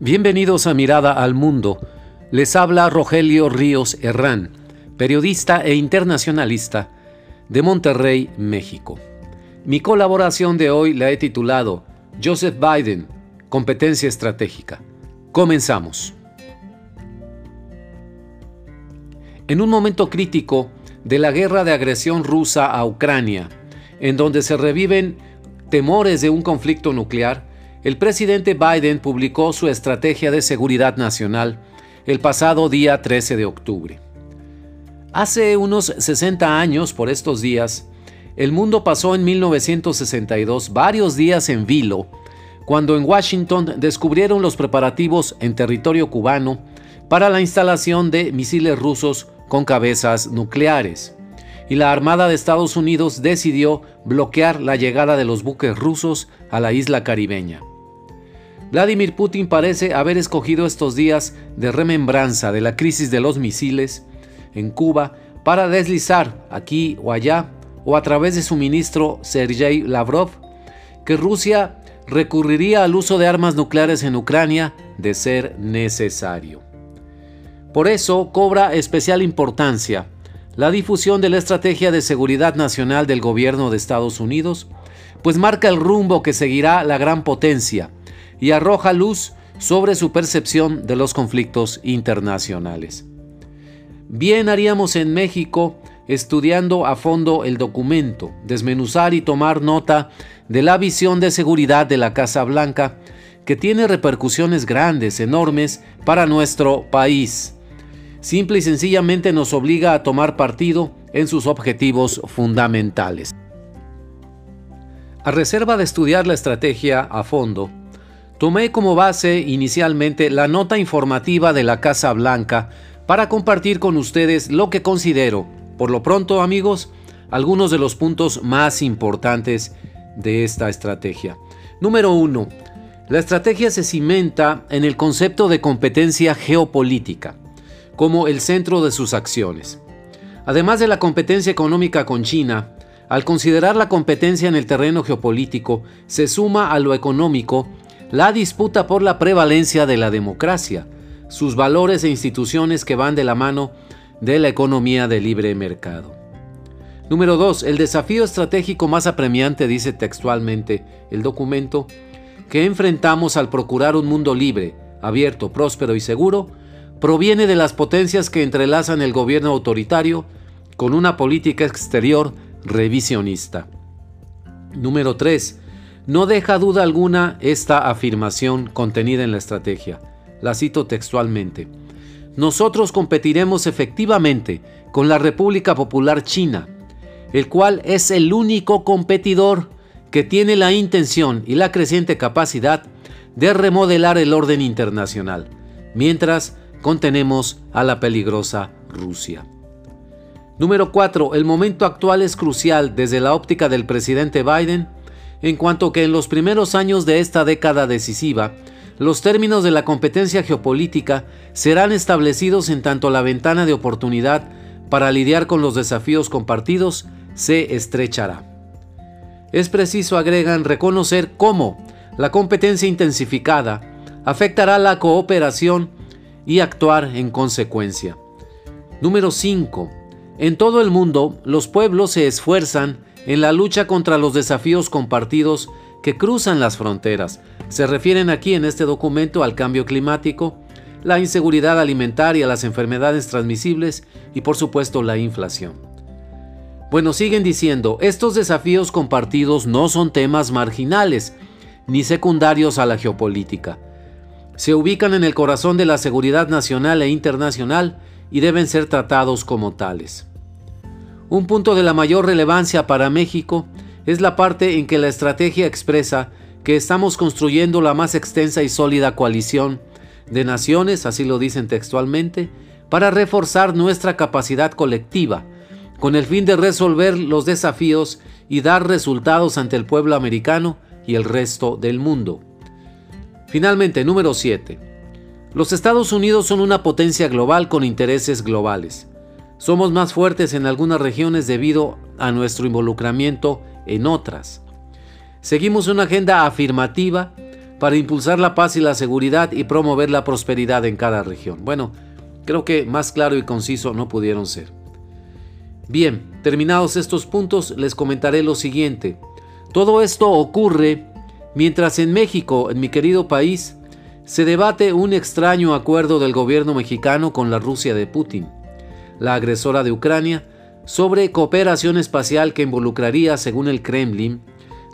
Bienvenidos a Mirada al Mundo. Les habla Rogelio Ríos Herrán, periodista e internacionalista de Monterrey, México. Mi colaboración de hoy la he titulado Joseph Biden, competencia estratégica. Comenzamos. En un momento crítico de la guerra de agresión rusa a Ucrania, en donde se reviven temores de un conflicto nuclear, el presidente Biden publicó su estrategia de seguridad nacional el pasado día 13 de octubre. Hace unos 60 años, por estos días, el mundo pasó en 1962 varios días en vilo, cuando en Washington descubrieron los preparativos en territorio cubano para la instalación de misiles rusos con cabezas nucleares, y la Armada de Estados Unidos decidió bloquear la llegada de los buques rusos a la isla caribeña. Vladimir Putin parece haber escogido estos días de remembranza de la crisis de los misiles en Cuba para deslizar aquí o allá, o a través de su ministro Sergei Lavrov, que Rusia recurriría al uso de armas nucleares en Ucrania de ser necesario. Por eso cobra especial importancia la difusión de la Estrategia de Seguridad Nacional del Gobierno de Estados Unidos, pues marca el rumbo que seguirá la gran potencia, y arroja luz sobre su percepción de los conflictos internacionales. Bien haríamos en México estudiando a fondo el documento, desmenuzar y tomar nota de la visión de seguridad de la Casa Blanca, que tiene repercusiones grandes, enormes para nuestro país. Simple y sencillamente nos obliga a tomar partido en sus objetivos fundamentales. A reserva de estudiar la estrategia a fondo, Tomé como base inicialmente la nota informativa de la Casa Blanca para compartir con ustedes lo que considero, por lo pronto amigos, algunos de los puntos más importantes de esta estrategia. Número 1. La estrategia se cimenta en el concepto de competencia geopolítica, como el centro de sus acciones. Además de la competencia económica con China, al considerar la competencia en el terreno geopolítico, se suma a lo económico la disputa por la prevalencia de la democracia, sus valores e instituciones que van de la mano de la economía de libre mercado. Número 2. El desafío estratégico más apremiante, dice textualmente el documento, que enfrentamos al procurar un mundo libre, abierto, próspero y seguro, proviene de las potencias que entrelazan el gobierno autoritario con una política exterior revisionista. Número 3. No deja duda alguna esta afirmación contenida en la estrategia. La cito textualmente. Nosotros competiremos efectivamente con la República Popular China, el cual es el único competidor que tiene la intención y la creciente capacidad de remodelar el orden internacional, mientras contenemos a la peligrosa Rusia. Número 4. El momento actual es crucial desde la óptica del presidente Biden en cuanto que en los primeros años de esta década decisiva, los términos de la competencia geopolítica serán establecidos en tanto la ventana de oportunidad para lidiar con los desafíos compartidos se estrechará. Es preciso, agregan, reconocer cómo la competencia intensificada afectará la cooperación y actuar en consecuencia. Número 5. En todo el mundo, los pueblos se esfuerzan en la lucha contra los desafíos compartidos que cruzan las fronteras. Se refieren aquí en este documento al cambio climático, la inseguridad alimentaria, las enfermedades transmisibles y por supuesto la inflación. Bueno, siguen diciendo, estos desafíos compartidos no son temas marginales ni secundarios a la geopolítica. Se ubican en el corazón de la seguridad nacional e internacional y deben ser tratados como tales. Un punto de la mayor relevancia para México es la parte en que la estrategia expresa que estamos construyendo la más extensa y sólida coalición de naciones, así lo dicen textualmente, para reforzar nuestra capacidad colectiva, con el fin de resolver los desafíos y dar resultados ante el pueblo americano y el resto del mundo. Finalmente, número 7. Los Estados Unidos son una potencia global con intereses globales. Somos más fuertes en algunas regiones debido a nuestro involucramiento en otras. Seguimos una agenda afirmativa para impulsar la paz y la seguridad y promover la prosperidad en cada región. Bueno, creo que más claro y conciso no pudieron ser. Bien, terminados estos puntos, les comentaré lo siguiente. Todo esto ocurre mientras en México, en mi querido país, se debate un extraño acuerdo del gobierno mexicano con la Rusia de Putin, la agresora de Ucrania, sobre cooperación espacial que involucraría, según el Kremlin,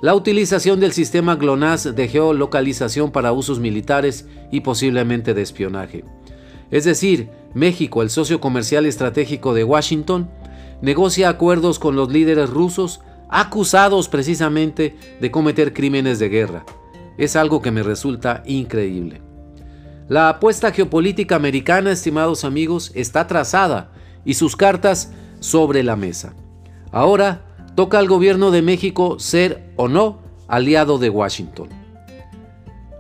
la utilización del sistema GLONASS de geolocalización para usos militares y posiblemente de espionaje. Es decir, México, el socio comercial estratégico de Washington, negocia acuerdos con los líderes rusos acusados precisamente de cometer crímenes de guerra. Es algo que me resulta increíble. La apuesta geopolítica americana, estimados amigos, está trazada y sus cartas sobre la mesa. Ahora toca al gobierno de México ser o no aliado de Washington.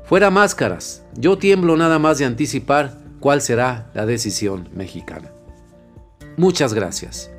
Fuera máscaras, yo tiemblo nada más de anticipar cuál será la decisión mexicana. Muchas gracias.